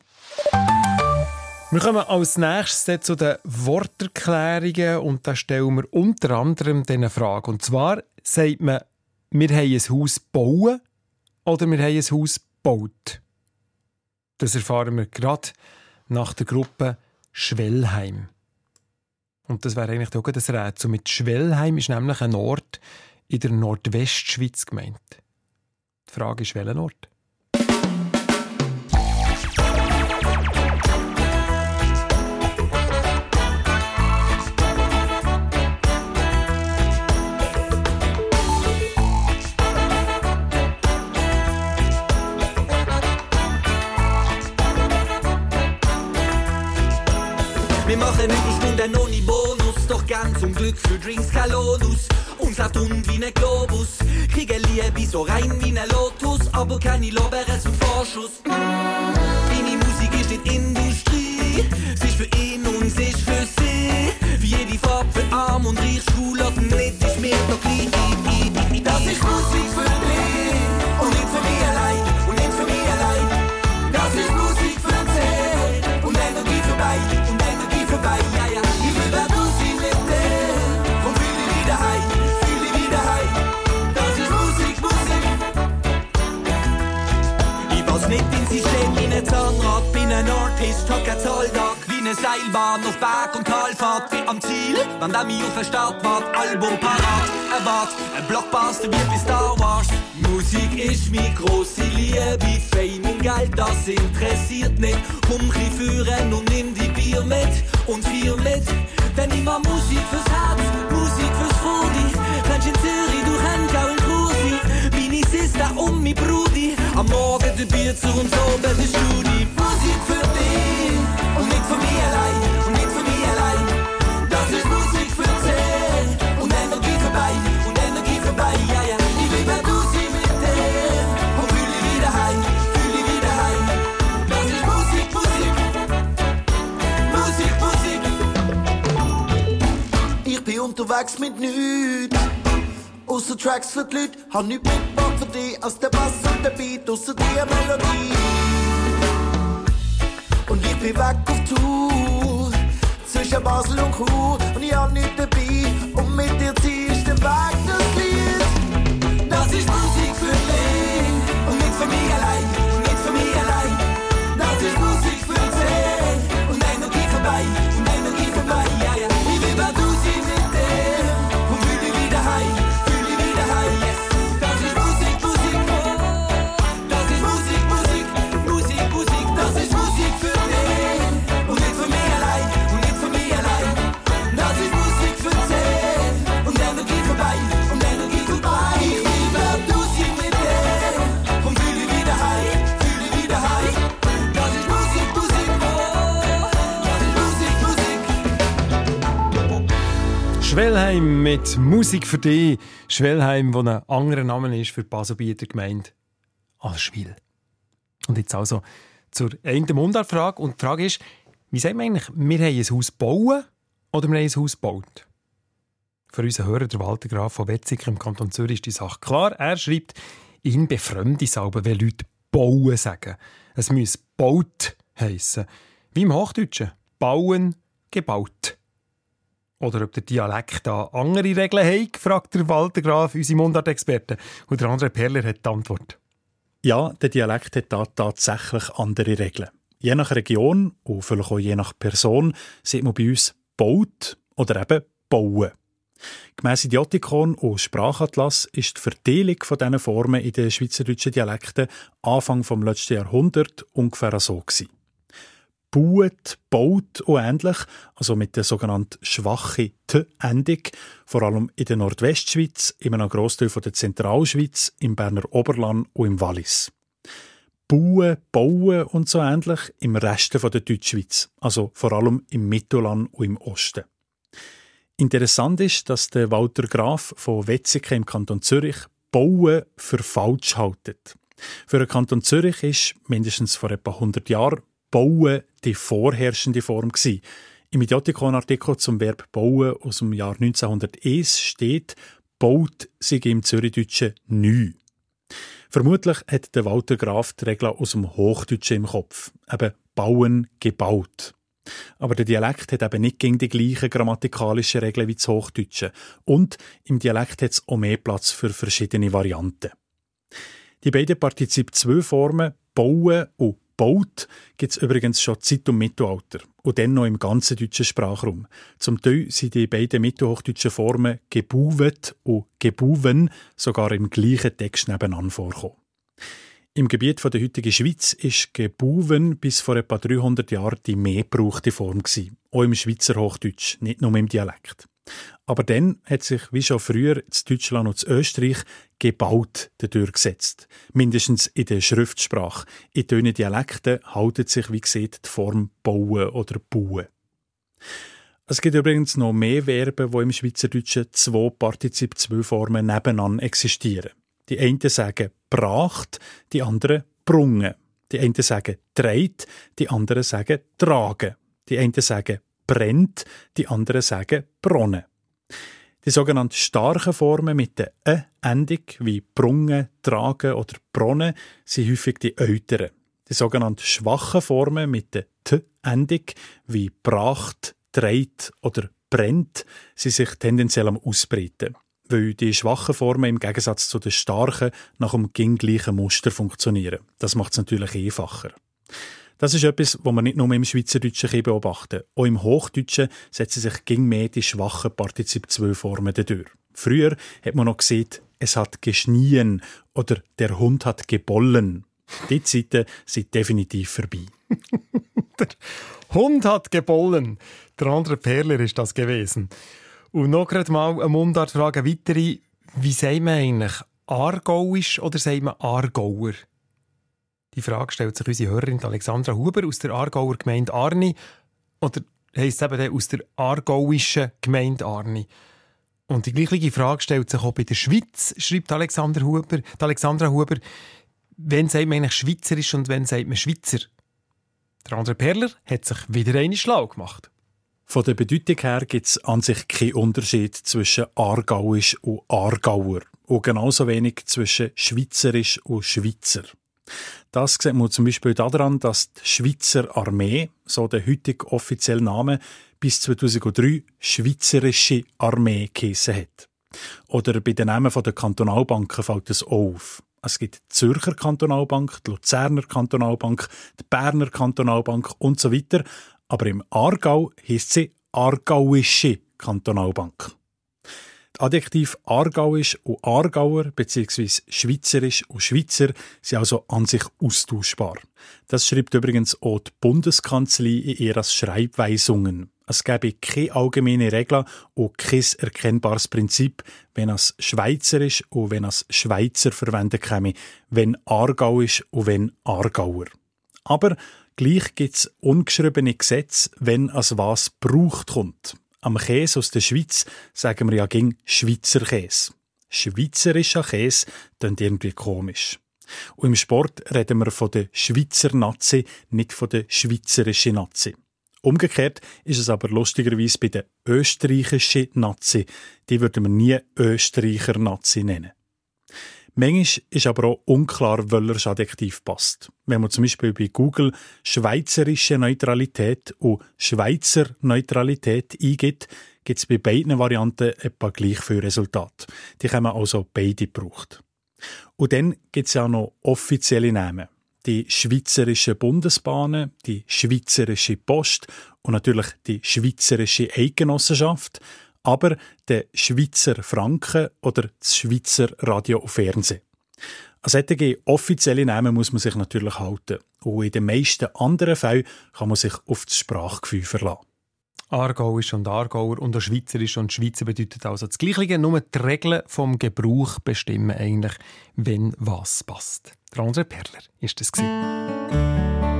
Wir kommen als nächstes zu den Worterklärungen und da stellen wir unter anderem diese Frage. Und zwar sagt man, wir haben ein Haus bauen oder wir haben ein Haus gebaut. Das erfahren wir gerade nach der Gruppe Schwellheim. Und das wäre eigentlich auch das Rätsel. Mit Schwellheim ist nämlich ein Ort in der Nordwestschweiz gemeint. Die Frage ist, welcher Ort? Gern zum Glück für Drinks kein Lohnus. Unser Hund wie ein Globus, kriegen Liebe so rein wie ein Lotus, aber keine Lorbeeren zum Vorschuss. Deine Musik ist nicht Industrie, sie ist für ihn und sie ist für sie. Wie jede Farbe für arm und reich, schwul oder nicht, ist mir doch gleich. Das ist Musik für bin ein Zahltag wie eine Seilbahn auf Berg- und Talfahrt. Bin am Ziel, wann der mich auf der Startfahrt, Album parat, erwart, ein Blockbuster wie bei Star Wars. Musik ist meine große Liebe, Fame und Geld, das interessiert nicht. Komm führen und nimm die Bier mit und vier mit. Wenn ich mal Musik fürs Herz, Musik fürs Frudi, rennst in Zürich, du rennst auch in Kursi. Meine Sister und mein Brudi, am Morgen der Bier zu uns oben der Studi. Unterwegs mit nichts. Ausser Tracks für die Leute, hab nichts mitgebracht für dich, als der Bass und der Beat, ausser die Melodie. Und ich bin weg auf Tour, zwischen Basel und Chur, und ich hab nichts dabei, und mit dir zieh ich den Weg mit Musik für dich. Schwellheim, wo ein anderer Name ist für die Baselbieter Gemeinde Aschwil. Und jetzt also zur einen Mundartfrage. Und die Frage ist, wie sagt man eigentlich, wir haben ein Haus bauen oder wir haben ein Haus gebaut? Für unseren Hörer, der Walter Graf von Wetzikon im Kanton Zürich, ist die Sache klar. Er schreibt, ihn befremde es aber, wenn Leute bauen sagen. Es muss baut heissen. Wie im Hochdeutschen. Bauen, gebaut. Oder ob der Dialekt da andere Regeln hat, fragt der Walter Graf, unsere Mundartexperte. Und der andere Perler hat die Antwort. Ja, der Dialekt hat da tatsächlich andere Regeln. Je nach Region und vielleicht auch je nach Person sieht man bei uns baut oder eben bauen. Gemäss Idiotikon und Sprachatlas ist die Verteilung von diesen Formen in den schweizerdeutschen Dialekten Anfang vom letzten Jahrhundert ungefähr so gewesen. Baut, baut und ähnlich, also mit der sogenannten schwachen T-Endung, vor allem in der Nordwestschweiz, in einem Grossteil von der Zentralschweiz, im Berner Oberland und im Wallis. Bauen, bauen und so ähnlich im Rest von der Deutschschweiz, also vor allem im Mittelland und im Osten. Interessant ist, dass der Walter Graf von Wetzikon im Kanton Zürich Bauen für falsch haltet. Für den Kanton Zürich ist mindestens vor etwa 100 Jahren Bauen die vorherrschende Form gewesen. Im Idiotikon-Artikel zum Verb bauen aus dem Jahr 1901 steht, baut sich im Zürichdeutschen neu. Vermutlich hat der Walter Graf die Regel aus dem Hochdeutschen im Kopf. Eben bauen, gebaut. Aber der Dialekt hat eben nicht gegen die gleichen grammatikalischen Regeln wie das Hochdeutsche. Und im Dialekt hat es auch mehr Platz für verschiedene Varianten. Die beiden Partizip 2 Formen, bauen und baut, gibt es übrigens schon Zeit und Mittelalter. Und dann noch im ganzen deutschen Sprachraum. Zum Teil sind die beiden mittelhochdeutschen Formen gebuvet und gebuven sogar im gleichen Text nebeneinander vorkommen. Im Gebiet der heutigen Schweiz ist Gebuven bis vor etwa 300 Jahren die mehr gebrauchte Form gewesen. Auch im Schweizer Hochdeutsch, nicht nur im Dialekt. Aber dann hat sich, wie schon früher, in Deutschland und in Österreich gebaut durchgesetzt. Mindestens in der Schriftsprache. In dünnen Dialekten haltet sich, wie gesagt, die Form bauen oder bauen. Es gibt übrigens noch mehr Verben, wo im Schweizerdeutschen zwei Partizip 2 Formen nebeneinander existieren. Die einen sagen bracht, die anderen brungen. Die einen sagen dreit, die anderen sagen tragen. Die einen sagen brennt, die anderen sagen bronnen. Die sogenannten starken Formen mit der «ä»-Endung, wie brungen, tragen oder bronnen, sind häufig die älteren. Die sogenannten schwachen Formen mit der «t»-Endung, wie bracht, dreit oder brennt, sind sich tendenziell am Ausbreiten weil die schwachen Formen im Gegensatz zu den starken nach dem gleichen Muster funktionieren. Das macht es natürlich einfacher. Das ist etwas, was man nicht nur im Schweizerdeutschen beobachten Auch im Hochdeutschen setzen sich ging mehr die schwachen Partizip 2 Formen durch. Früher hat man noch gesehen, es hat geschnien oder der Hund hat gebollen. Die Zeiten sind definitiv vorbei. der Hund hat gebollen. Der andere Perler ist das gewesen. Und noch gerade mal eine Mundartfrage weitere. Wie sagt man eigentlich? Aargauisch oder sagt man Aargauer? Die Frage stellt sich unsere Hörerin Alexandra Huber aus der Aargauer Gemeinde Arni. Oder heisst es eben aus der aargauischen Gemeinde Arni. Und die gleiche Frage stellt sich auch bei der Schweiz, schreibt Alexander Huber, Alexandra Huber. Wann sagt man eigentlich Schweizerisch und wann sagt man Schweizer? Der andere Perler hat sich wieder eine schlau gemacht. Von der Bedeutung her gibt es an sich keinen Unterschied zwischen Aargauisch und Aargauer und genauso wenig zwischen Schweizerisch und Schweizer. Das sieht man zum Beispiel daran, dass die Schweizer Armee, so der heutige offizielle Name, bis 2003 Schweizerische Armee geheissen hat. Oder bei den Namen der Kantonalbanken fällt es auf. Es gibt die Zürcher Kantonalbank, die Luzerner Kantonalbank, die Berner Kantonalbank und so weiter aber im Aargau heisst sie Aargauische Kantonalbank. Adjektiv Aargauisch und Aargauer bzw. Schweizerisch und Schweizer sind also an sich austauschbar. Das schreibt übrigens auch die Bundeskanzlei in ihren Schreibweisungen. Es gäbe keine allgemeine Regel und kein erkennbares Prinzip, wenn es Schweizerisch und wenn es Schweizer verwendet käme, wenn Aargauisch und wenn Aargauer. Aber Gleich gibt es ungeschriebene Gesetze, wenn als was braucht kommt. Am Käse aus der Schweiz sagen wir ja ging Schweizer Käse. Schweizerischer Käse klingt irgendwie komisch. Und im Sport reden wir von der Schweizer Nazi, nicht von der schweizerischen Nazi. Umgekehrt ist es aber lustigerweise bei der österreichischen Nazi. Die würden wir nie Österreicher Nazi nennen. Manchmal ist aber auch unklar, welcher Adjektiv passt. Wenn man zum Beispiel bei Google schweizerische Neutralität und Schweizer Neutralität eingibt, gibt es bei beiden Varianten etwa gleich viel Resultat. Die haben also beide gebraucht. Und dann gibt es ja noch offizielle Namen. Die Schweizerische Bundesbahnen, die Schweizerische Post und natürlich die Schweizerische Eidgenossenschaft – aber der Schweizer Franken oder das Schweizer Radio und Fernsehen. An solche offizielle Namen muss man sich natürlich halten. Und in den meisten anderen Fällen kann man sich auf das Sprachgefühl verlassen. Aargauisch und Aargauer und Schweizerisch und Schweizer bedeutet also das Gleiche, nur die Regeln vom Gebrauch bestimmen eigentlich, wenn was passt. Der andere Perler ist das gewesen.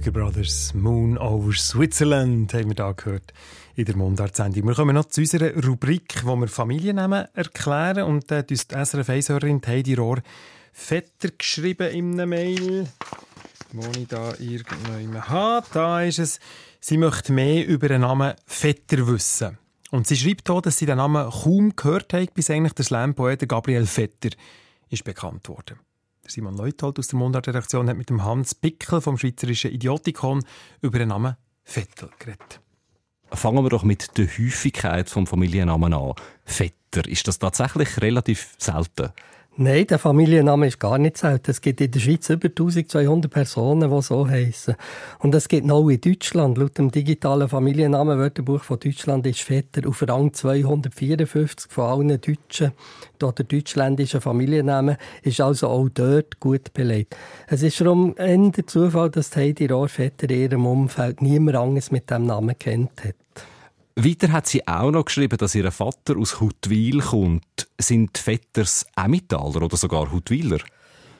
Krüger Brothers, Moon over Switzerland, haben wir da gehört in der Mundart-Sendung. Wir kommen noch zu unserer Rubrik, wo wir Familiennamen erklären. Und da hat uns die SRF 1 Heidi Rohr Vetter geschrieben in einer Mail. Wo ich da irgendwo habe. Da ist es. Sie möchte mehr über den Namen Vetter wissen. Und sie schreibt auch, dass sie den Namen kaum gehört hat, bis eigentlich der Slam-Poet Gabriel Vetter ist bekannt wurde. Simon Leuthold aus der Mundart-Redaktion hat mit dem Hans Pickel vom Schweizerischen Idiotikon über den Namen Vettel geredet. Fangen wir doch mit der Häufigkeit vom Familiennamen an. Vetter, ist das tatsächlich relativ selten? Nein, der Familienname ist gar nicht selten. Es gibt in der Schweiz über 1200 Personen, die so heißen. Und es gibt noch in Deutschland. Laut dem digitalen Familiennamenwörterbuch von Deutschland ist Vetter auf Rang 254 von allen deutschen oder deutschländischen Familiennamen, ist also auch dort gut belegt. Es ist darum eher der Zufall, dass Heidi Rohr Vetter in ihrem Umfeld niemand anderes mit diesem Namen kennt hat. Weiter hat sie auch noch geschrieben, dass ihr Vater aus Huttwil kommt. Sind Vetters Emmentaler oder sogar Huttwiler?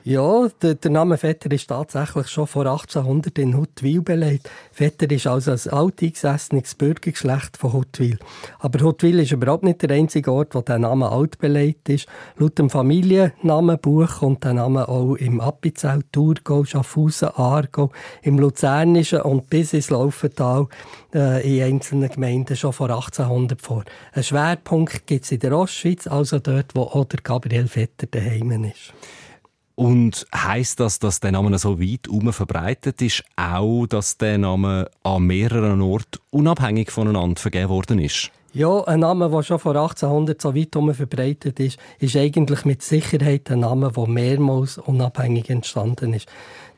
Ja, der, der, Name Vetter ist tatsächlich schon vor 1800 in Huttwil belegt. Vetter ist also ein alteingesessenes Bürgergeschlecht von Huttwil. Aber Huttwil ist überhaupt nicht der einzige Ort, wo der Name alt belegt ist. Laut dem Familiennamenbuch kommt der Name auch im Appenzell, Thurgau, Schaffhausen, Aargau, im Luzernischen und bis ins Laufental äh, in einzelnen Gemeinden schon vor 1800 vor. Ein Schwerpunkt gibt es in der Ostschweiz, also dort, wo auch der Gabriel Vetter daheim ist. Und heißt das, dass der Name so weit herum verbreitet ist, auch, dass der Name an mehreren Orten unabhängig voneinander vergeben worden ist? Ja, ein Name, der schon vor 1800 so weit herum verbreitet ist, ist eigentlich mit Sicherheit ein Name, der mehrmals unabhängig entstanden ist.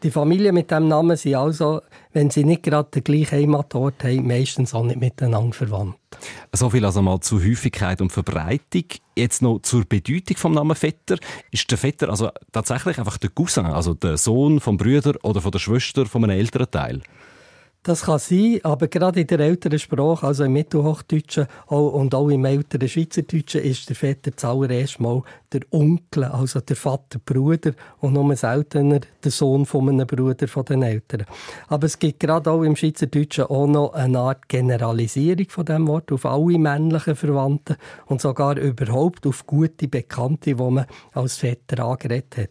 Die Familien mit diesem Namen sind also, wenn sie nicht gerade den gleichen Heimatort haben, meistens auch nicht miteinander verwandt. So viel also mal zur Häufigkeit und Verbreitung. Jetzt noch zur Bedeutung vom Namen Vetter. Ist der Vetter also tatsächlich einfach der Cousin, also der Sohn vom Brüder oder von der Schwester von einem älteren Teil? Das kann sein, aber gerade in der älteren Sprache, also im Mittelhochdeutschen und auch im älteren Schweizerdeutschen, ist der Vetter zuallererst mal der Onkel, also der Vater, Bruder und nur seltener der Sohn von einem Bruder von den Eltern. Aber es gibt gerade auch im Schweizerdeutschen auch noch eine Art Generalisierung von dem Wort auf alle männlichen Verwandten und sogar überhaupt auf gute Bekannte, die man als Vetter angeredet hat.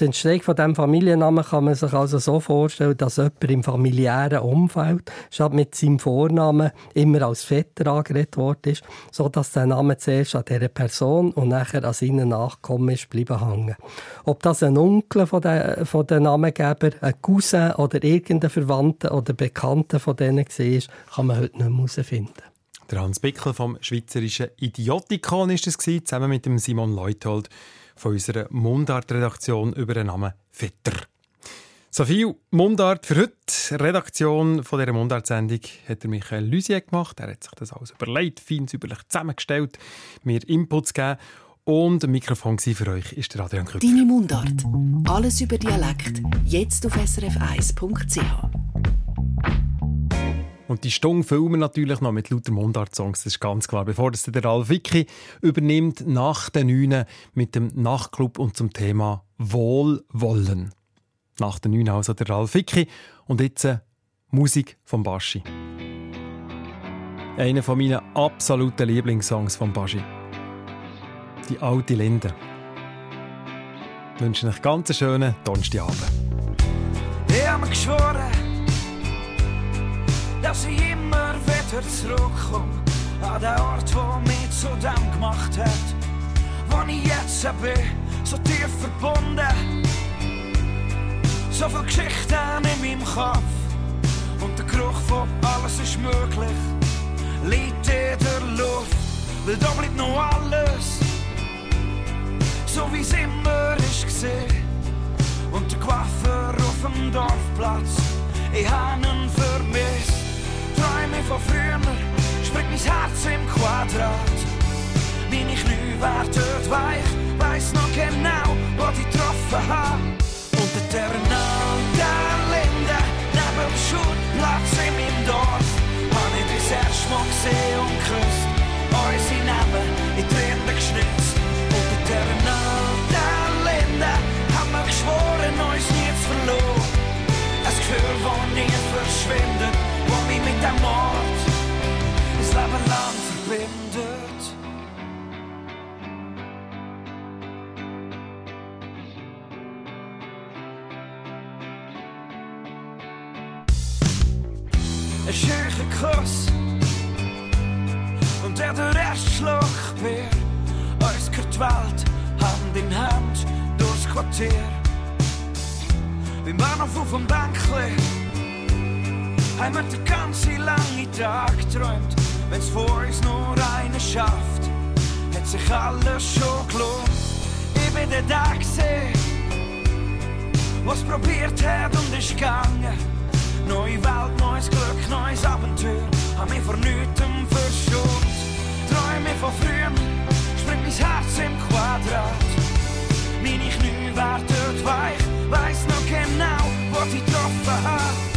Die Entstehung von diesem Familiennamen kann man sich also so vorstellen, dass jemand im familiären Umfeld statt mit seinem Vornamen immer als Vetter angeredet worden ist, sodass der Name zuerst an dieser Person und nachher an seinen Nachkommen ist bleiben hängen. Ob das ein Onkel von den, von den Namengeber, ein Cousin oder irgendein Verwandter oder Bekannter von denen war, kann man heute nicht mehr herausfinden. Der Hans Bickel vom Schweizerischen Idiotikon ist es zusammen mit dem Simon Leuthold von unserer Mundart-Redaktion über den Namen Vetter. So viel Mundart für heute. Redaktion von dieser Mundart-Sendung hat Michael Lusier gemacht. Er hat sich das alles überlegt, fein säuberlich zusammengestellt, mir Inputs gegeben. Und ein Mikrofon für euch ist der Adrian Küpfer. Deine Mundart. Alles über Dialekt. Jetzt auf srf1.ch. Und die Stunde filmen natürlich noch mit lauter Mundart-Songs, das ist ganz klar. Bevor das der Ralf Vicky übernimmt, nach den Neun mit dem Nachtclub und zum Thema Wohlwollen. Nach den Neun also der Ralf Vicky und jetzt äh, Musik von Baschi. Einer von meinen absoluten Lieblingssongs von Baschi. Die alte Linde. Ich wünsche euch ganz einen schönen Donnerstagabend. Ich habe mir geschworen, dass ich immer wieder zurückkomme an den Ort, der mich zu dem gemacht hat, wo ich jetzt bin, so tief verbunden. So viele Geschichten in meinem Kopf und der Geruch von alles ist möglich, liegt in der Luft, weil da bleibt noch alles, so wie es immer ist gesehen. Und der Coiffeur auf dem Dorfplatz, ich habe ihn vermisst. Träume von früher, springt mein Herz im Quadrat. Meine Knie werden weich, weiss noch genau, wo ich getroffen habe. Unter der der Linde, neben dem Schulplatz in meinem Dorf, hab ich das erste Mal gesehen und geküsst. Unsere Namen in der Mord das Leben lang verbindet. Ein schöner Kuss und der der erste Schluck Bier. Uns gehört Welt Hand in Hand durchs Quartier. Beim Bahnhof auf dem Bänkli haben wir den ganzen langen Tag geträumt. Wenn's vor uns nur eine schafft, hat sich alles schon gelohnt. Ich bin der gesehen, was probiert hat und ist gegangen. Neue Welt, neues Glück, neues Abenteuer, hab mich vor nichts verschont. Träume von früher, springt mein Herz im Quadrat. Meine Knie werden weich, weiss noch genau, wo ich getroffen hab.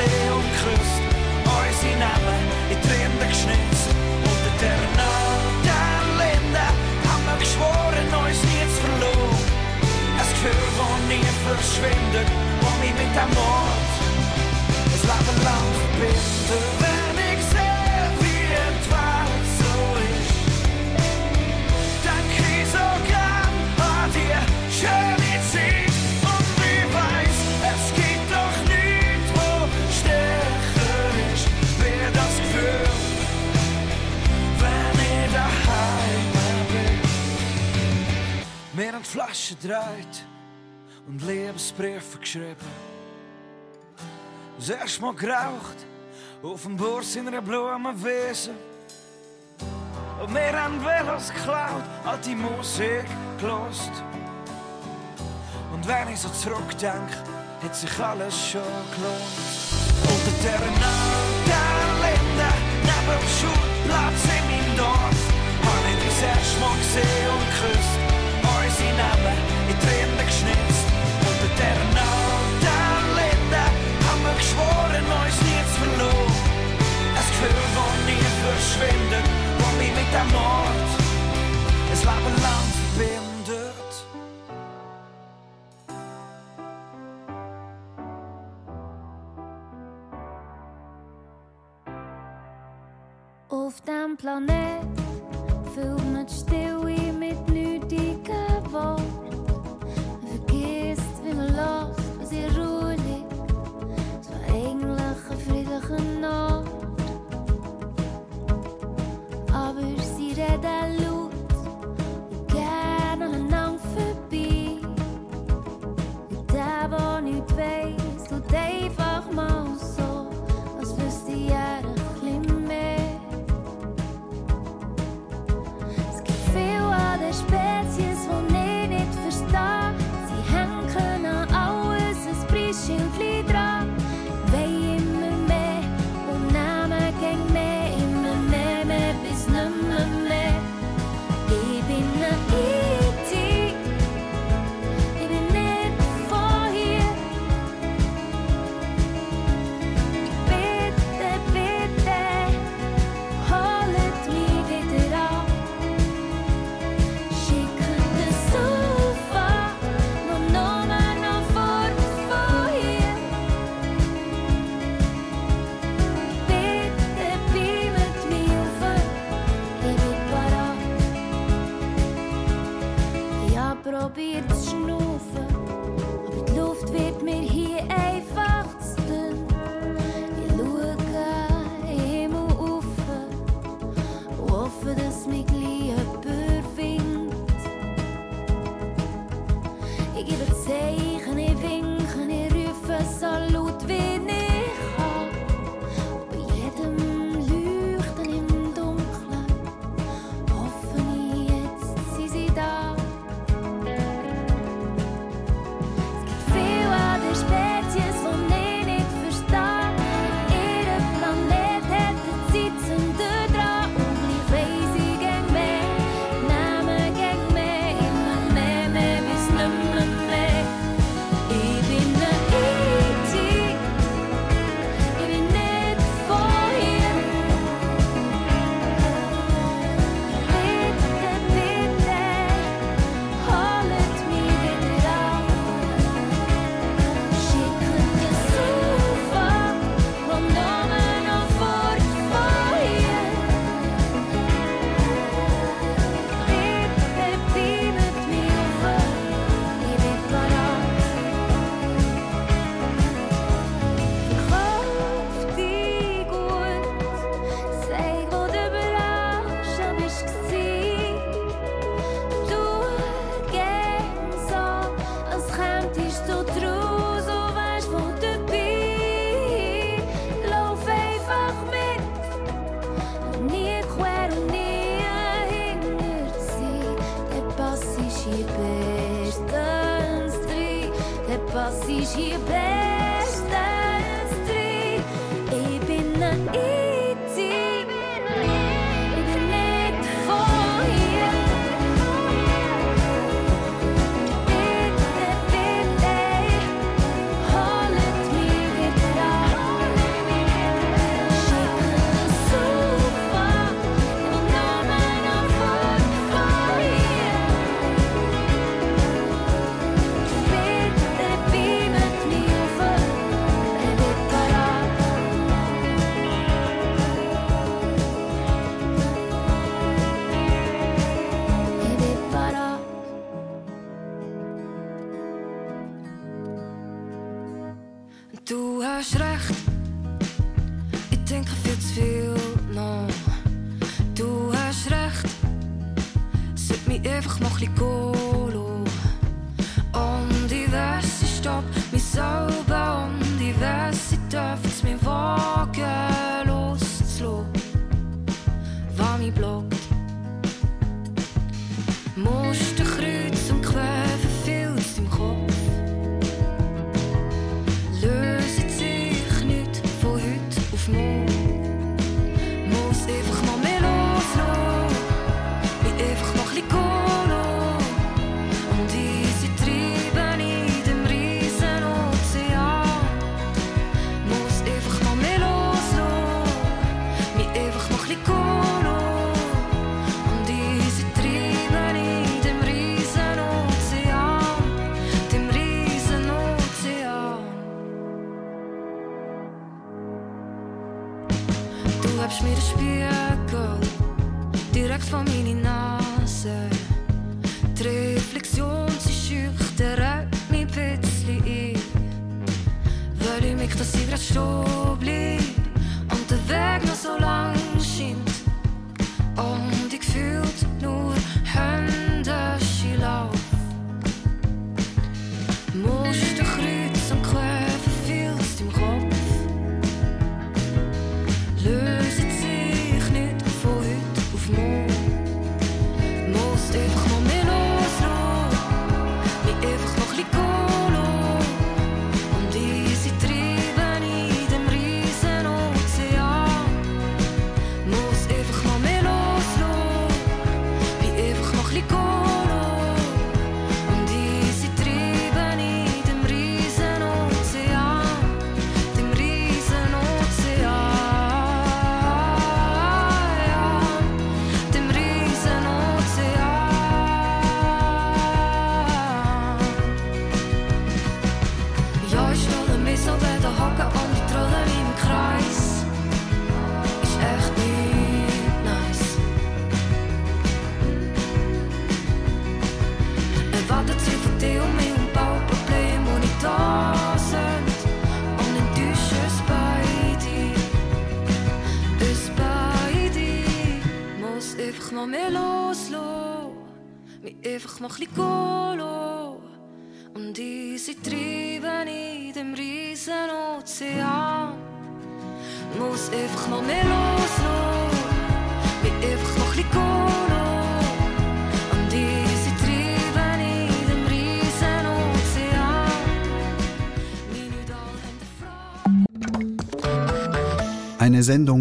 Gesehen und geküsst. Unsere Namen in die Rinde geschnitzt. Unter der der Linde haben wir geschworen, uns nie zu verloren. Ein Gefühl, das nie verschwindet, das mich mit dem Mord das Leben lang verbindet. Haben die Flasche gedreht und Liebesbriefe geschrieben. Das erste Mal geraucht auf dem Burs in einer Blumenwiese. Und wir haben Velos geklaut, alte Musik gelost. Und wenn ich so zurückdenke, hat sich alles schon gelohnt. Unter der der Linde, neben dem Schulplatz in meinem Dorf, hab ich das erste Mal gesehen und geküsst. Namen in Rinde geschnitzt. Unter der der Linde haben wir geschworen, uns nie zu verloren. Ein Gefühl, das nie verschwindet, das mich mit dem Mord ein Leben lang verbindet. Auf dem Planet füllt man die Stille hab probiert